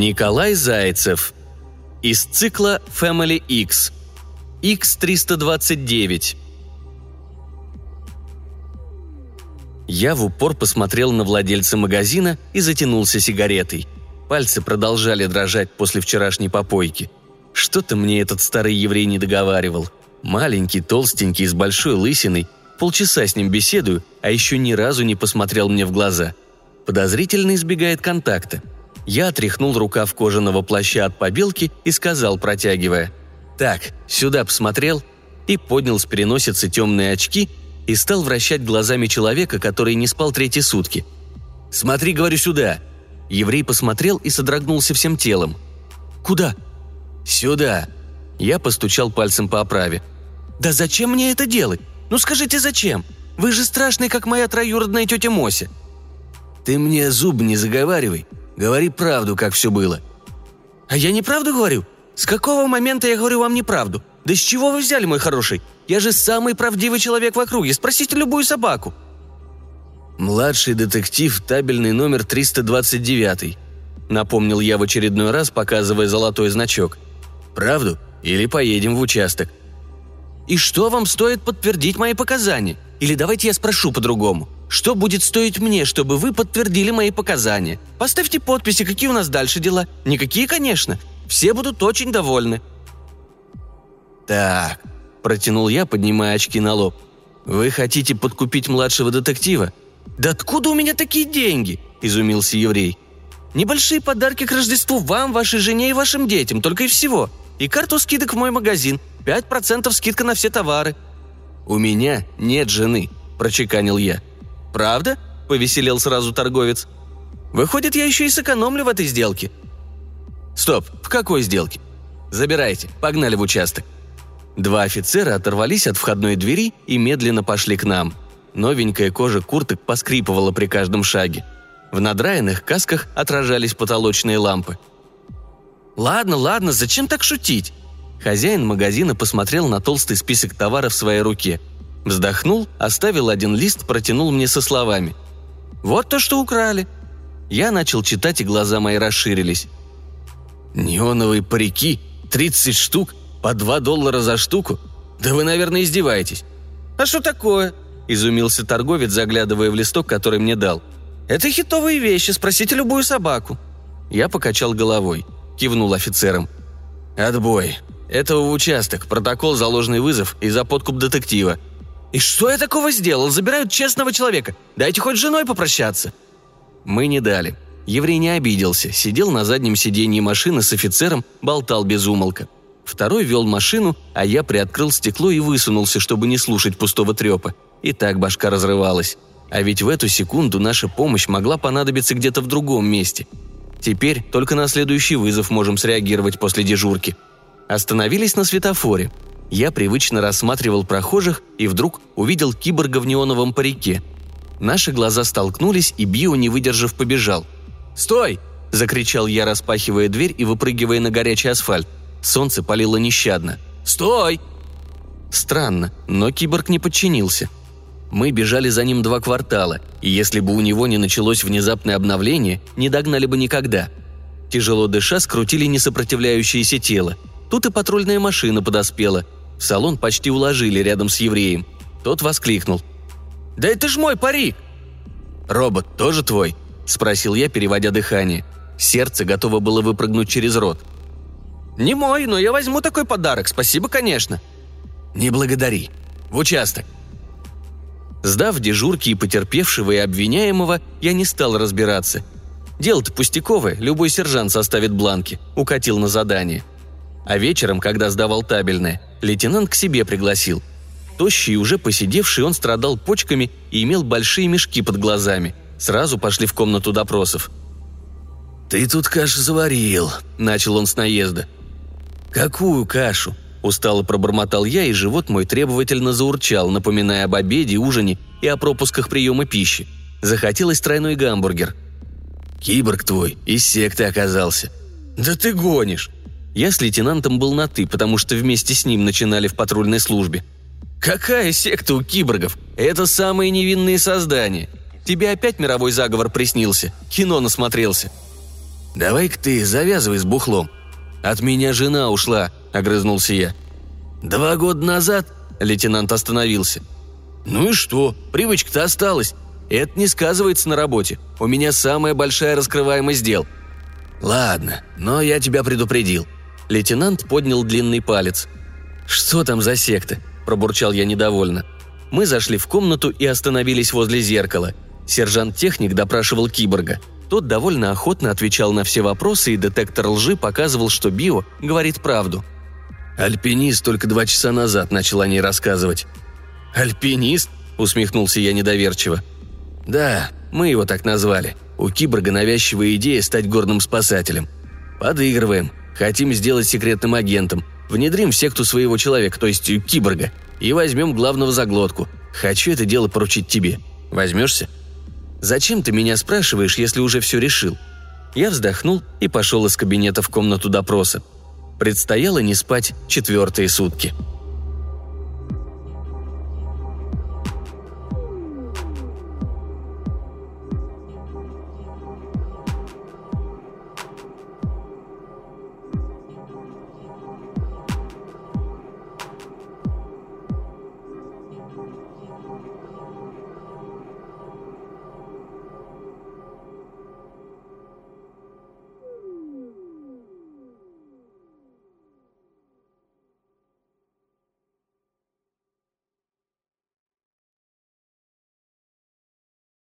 Николай Зайцев. Из цикла Family X. X329. Я в упор посмотрел на владельца магазина и затянулся сигаретой. Пальцы продолжали дрожать после вчерашней попойки. Что-то мне этот старый еврей не договаривал. Маленький, толстенький, с большой лысиной. Полчаса с ним беседую, а еще ни разу не посмотрел мне в глаза. Подозрительно избегает контакта. Я отряхнул рукав кожаного плаща от побелки и сказал, протягивая. «Так, сюда посмотрел?» И поднял с переносицы темные очки и стал вращать глазами человека, который не спал третьи сутки. «Смотри, говорю, сюда!» Еврей посмотрел и содрогнулся всем телом. «Куда?» «Сюда!» Я постучал пальцем по оправе. «Да зачем мне это делать? Ну скажите, зачем? Вы же страшный, как моя троюродная тетя Мося». «Ты мне зуб не заговаривай. Говори правду, как все было». «А я неправду говорю? С какого момента я говорю вам неправду? Да с чего вы взяли, мой хороший? Я же самый правдивый человек в округе. Спросите любую собаку». «Младший детектив, табельный номер 329», — напомнил я в очередной раз, показывая золотой значок. «Правду? Или поедем в участок?» «И что вам стоит подтвердить мои показания? Или давайте я спрошу по-другому. Что будет стоить мне, чтобы вы подтвердили мои показания? Поставьте подписи, какие у нас дальше дела. Никакие, конечно. Все будут очень довольны». «Так», – протянул я, поднимая очки на лоб. «Вы хотите подкупить младшего детектива?» «Да откуда у меня такие деньги?» – изумился еврей. «Небольшие подарки к Рождеству вам, вашей жене и вашим детям, только и всего. И карту скидок в мой магазин. 5% скидка на все товары». «У меня нет жены», – прочеканил я. «Правда?» – повеселел сразу торговец. «Выходит, я еще и сэкономлю в этой сделке». «Стоп, в какой сделке?» «Забирайте, погнали в участок». Два офицера оторвались от входной двери и медленно пошли к нам. Новенькая кожа курток поскрипывала при каждом шаге. В надраенных касках отражались потолочные лампы. «Ладно, ладно, зачем так шутить?» Хозяин магазина посмотрел на толстый список товаров в своей руке. Вздохнул, оставил один лист, протянул мне со словами. «Вот то, что украли». Я начал читать, и глаза мои расширились. «Неоновые парики? 30 штук? По 2 доллара за штуку? Да вы, наверное, издеваетесь». «А что такое?» – изумился торговец, заглядывая в листок, который мне дал. «Это хитовые вещи, спросите любую собаку». Я покачал головой, кивнул офицерам. «Отбой. Этого в участок, протокол за ложный вызов и за подкуп детектива». «И что я такого сделал? Забирают честного человека. Дайте хоть с женой попрощаться». Мы не дали. Еврей не обиделся, сидел на заднем сиденье машины с офицером, болтал без умолка. Второй вел машину, а я приоткрыл стекло и высунулся, чтобы не слушать пустого трепа. И так башка разрывалась. А ведь в эту секунду наша помощь могла понадобиться где-то в другом месте. Теперь только на следующий вызов можем среагировать после дежурки. Остановились на светофоре. Я привычно рассматривал прохожих и вдруг увидел киборга в неоновом парике. Наши глаза столкнулись, и Био, не выдержав, побежал. «Стой!» – закричал я, распахивая дверь и выпрыгивая на горячий асфальт. Солнце палило нещадно. «Стой!» Странно, но киборг не подчинился. Мы бежали за ним два квартала, и если бы у него не началось внезапное обновление, не догнали бы никогда. Тяжело дыша, скрутили несопротивляющееся тело. Тут и патрульная машина подоспела. В салон почти уложили рядом с евреем. Тот воскликнул. «Да это ж мой парик!» «Робот тоже твой?» – спросил я, переводя дыхание. Сердце готово было выпрыгнуть через рот – «Не мой, но я возьму такой подарок, спасибо, конечно». «Не благодари. В участок». Сдав дежурки и потерпевшего и обвиняемого, я не стал разбираться. Дело-то пустяковое, любой сержант составит бланки, укатил на задание. А вечером, когда сдавал табельное, лейтенант к себе пригласил. Тощий и уже посидевший, он страдал почками и имел большие мешки под глазами. Сразу пошли в комнату допросов. «Ты тут кашу заварил», — начал он с наезда. «Какую кашу?» – устало пробормотал я, и живот мой требовательно заурчал, напоминая об обеде, ужине и о пропусках приема пищи. Захотелось тройной гамбургер. «Киборг твой из секты оказался». «Да ты гонишь!» Я с лейтенантом был на «ты», потому что вместе с ним начинали в патрульной службе. «Какая секта у киборгов? Это самые невинные создания. Тебе опять мировой заговор приснился, кино насмотрелся». «Давай-ка ты завязывай с бухлом». «От меня жена ушла», — огрызнулся я. «Два года назад?» — лейтенант остановился. «Ну и что? Привычка-то осталась. Это не сказывается на работе. У меня самая большая раскрываемость дел». «Ладно, но я тебя предупредил». Лейтенант поднял длинный палец. «Что там за секта?» – пробурчал я недовольно. Мы зашли в комнату и остановились возле зеркала. Сержант-техник допрашивал киборга. Тот довольно охотно отвечал на все вопросы, и детектор лжи показывал, что Био говорит правду. «Альпинист только два часа назад начал о ней рассказывать». «Альпинист?» – усмехнулся я недоверчиво. «Да, мы его так назвали. У киборга навязчивая идея стать горным спасателем. Подыгрываем. Хотим сделать секретным агентом. Внедрим в секту своего человека, то есть киборга, и возьмем главного за глотку. Хочу это дело поручить тебе. Возьмешься?» «Зачем ты меня спрашиваешь, если уже все решил?» Я вздохнул и пошел из кабинета в комнату допроса. Предстояло не спать четвертые сутки.